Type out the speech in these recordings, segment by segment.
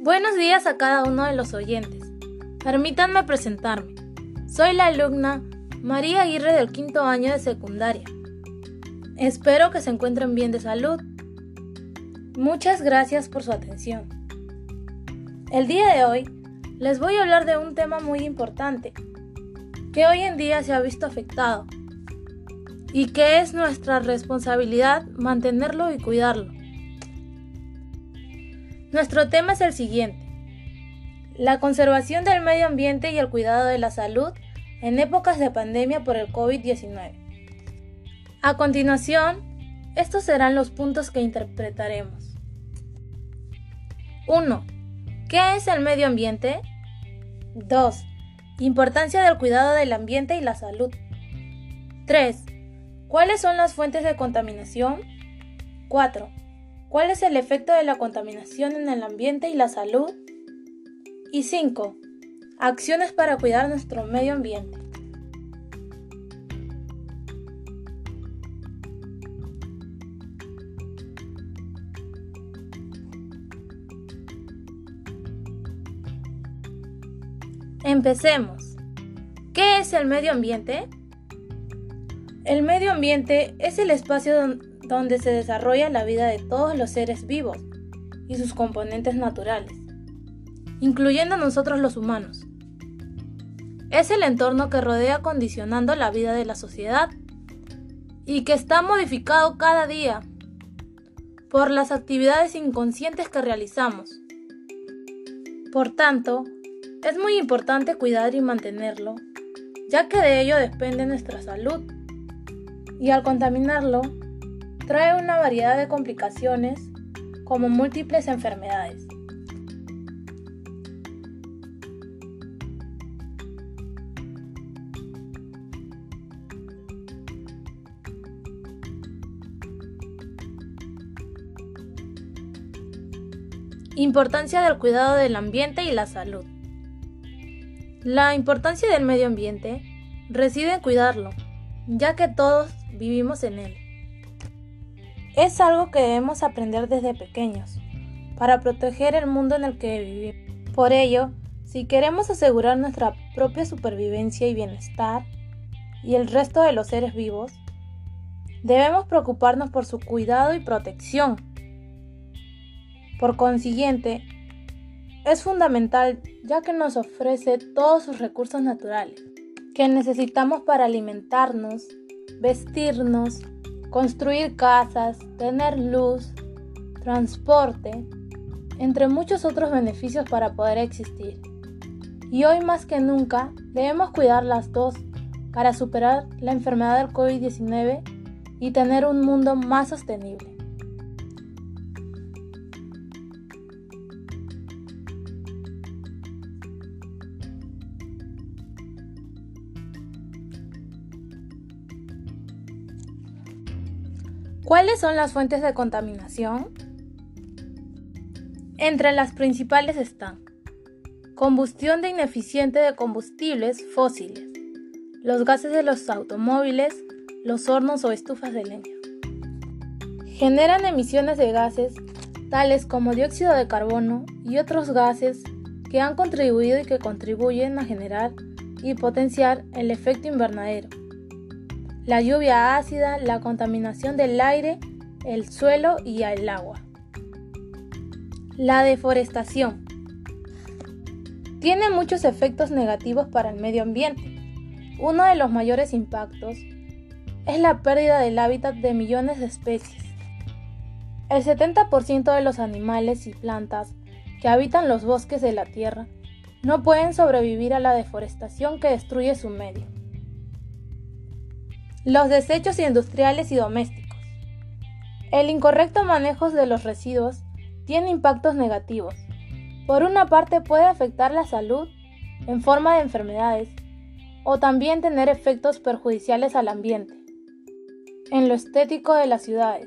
Buenos días a cada uno de los oyentes. Permítanme presentarme. Soy la alumna María Aguirre del quinto año de secundaria. Espero que se encuentren bien de salud. Muchas gracias por su atención. El día de hoy les voy a hablar de un tema muy importante que hoy en día se ha visto afectado y que es nuestra responsabilidad mantenerlo y cuidarlo. Nuestro tema es el siguiente. La conservación del medio ambiente y el cuidado de la salud en épocas de pandemia por el COVID-19. A continuación, estos serán los puntos que interpretaremos. 1. ¿Qué es el medio ambiente? 2. Importancia del cuidado del ambiente y la salud. 3. ¿Cuáles son las fuentes de contaminación? 4. ¿Cuál es el efecto de la contaminación en el ambiente y la salud? Y 5. Acciones para cuidar nuestro medio ambiente. Empecemos. ¿Qué es el medio ambiente? El medio ambiente es el espacio donde se desarrolla la vida de todos los seres vivos y sus componentes naturales, incluyendo nosotros los humanos. Es el entorno que rodea condicionando la vida de la sociedad y que está modificado cada día por las actividades inconscientes que realizamos. Por tanto, es muy importante cuidar y mantenerlo, ya que de ello depende nuestra salud. Y al contaminarlo, trae una variedad de complicaciones como múltiples enfermedades. Importancia del cuidado del ambiente y la salud. La importancia del medio ambiente reside en cuidarlo, ya que todos vivimos en él. Es algo que debemos aprender desde pequeños, para proteger el mundo en el que vivimos. Por ello, si queremos asegurar nuestra propia supervivencia y bienestar, y el resto de los seres vivos, debemos preocuparnos por su cuidado y protección. Por consiguiente, es fundamental ya que nos ofrece todos sus recursos naturales que necesitamos para alimentarnos, vestirnos, construir casas, tener luz, transporte, entre muchos otros beneficios para poder existir. Y hoy más que nunca debemos cuidar las dos para superar la enfermedad del COVID-19 y tener un mundo más sostenible. ¿Cuáles son las fuentes de contaminación? Entre las principales están combustión de ineficiente de combustibles fósiles, los gases de los automóviles, los hornos o estufas de leña. Generan emisiones de gases tales como dióxido de carbono y otros gases que han contribuido y que contribuyen a generar y potenciar el efecto invernadero la lluvia ácida, la contaminación del aire, el suelo y el agua. La deforestación. Tiene muchos efectos negativos para el medio ambiente. Uno de los mayores impactos es la pérdida del hábitat de millones de especies. El 70% de los animales y plantas que habitan los bosques de la Tierra no pueden sobrevivir a la deforestación que destruye su medio. Los desechos industriales y domésticos. El incorrecto manejo de los residuos tiene impactos negativos. Por una parte puede afectar la salud en forma de enfermedades o también tener efectos perjudiciales al ambiente, en lo estético de las ciudades,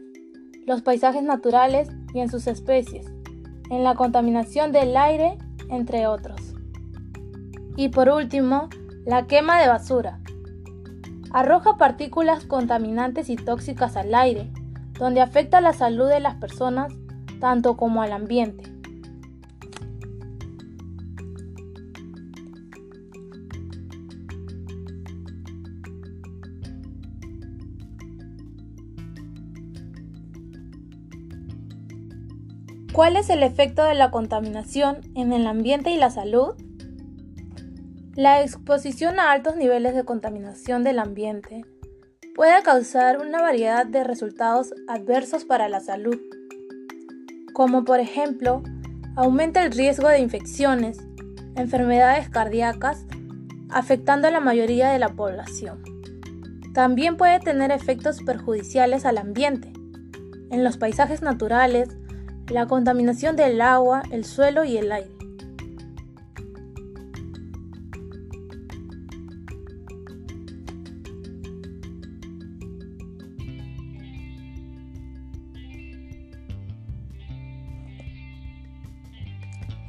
los paisajes naturales y en sus especies, en la contaminación del aire, entre otros. Y por último, la quema de basura Arroja partículas contaminantes y tóxicas al aire, donde afecta la salud de las personas tanto como al ambiente. ¿Cuál es el efecto de la contaminación en el ambiente y la salud? La exposición a altos niveles de contaminación del ambiente puede causar una variedad de resultados adversos para la salud, como por ejemplo, aumenta el riesgo de infecciones, enfermedades cardíacas, afectando a la mayoría de la población. También puede tener efectos perjudiciales al ambiente, en los paisajes naturales, la contaminación del agua, el suelo y el aire.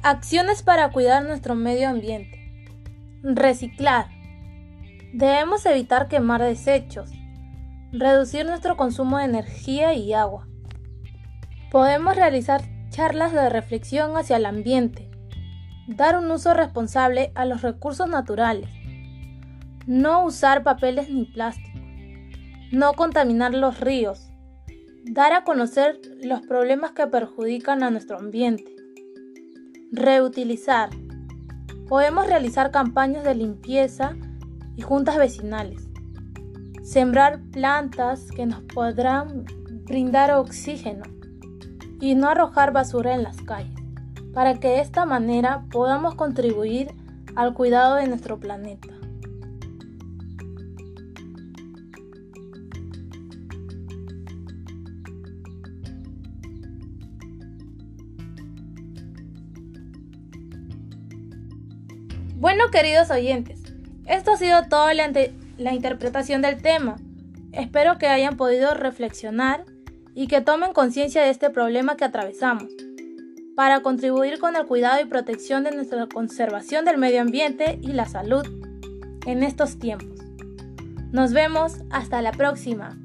Acciones para cuidar nuestro medio ambiente. Reciclar. Debemos evitar quemar desechos. Reducir nuestro consumo de energía y agua. Podemos realizar charlas de reflexión hacia el ambiente. Dar un uso responsable a los recursos naturales. No usar papeles ni plásticos. No contaminar los ríos. Dar a conocer los problemas que perjudican a nuestro ambiente Reutilizar. Podemos realizar campañas de limpieza y juntas vecinales. Sembrar plantas que nos podrán brindar oxígeno y no arrojar basura en las calles, para que de esta manera podamos contribuir al cuidado de nuestro planeta. Bueno, queridos oyentes, esto ha sido toda la, la, interpretación del tema. Espero que hayan podido reflexionar y que tomen conciencia de este problema que atravesamos, para contribuir con el cuidado y protección de nuestra conservación del medio ambiente y la salud en estos tiempos. Nos vemos hasta la próxima.